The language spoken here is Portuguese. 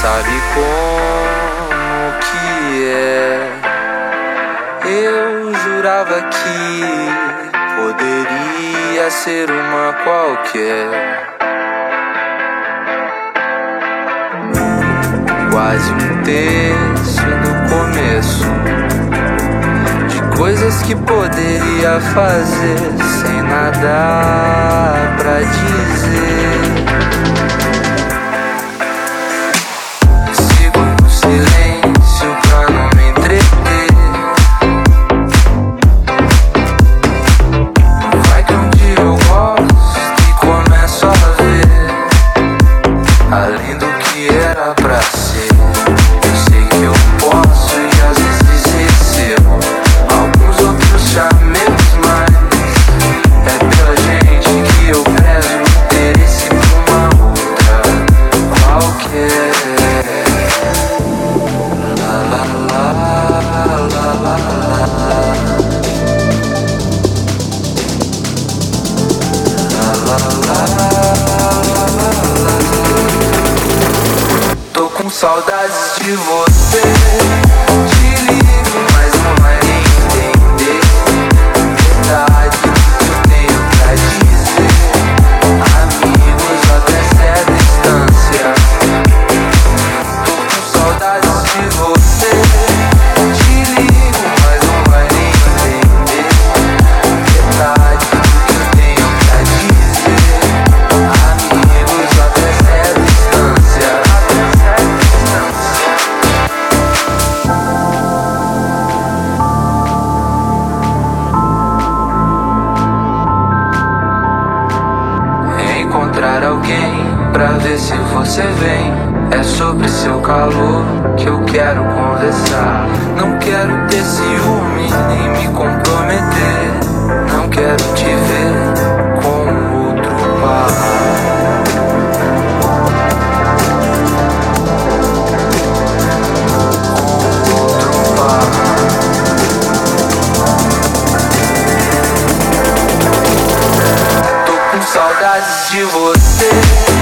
sabe como que é. Eu jurava que poderia ser uma qualquer. Quase um terço do começo de coisas que poderia fazer sem nada pra dizer. saudades de você. encontrar alguém pra ver se você vem. É sobre seu calor que eu quero conversar. Não quero ter ciúme nem me comprometer. saudades de você.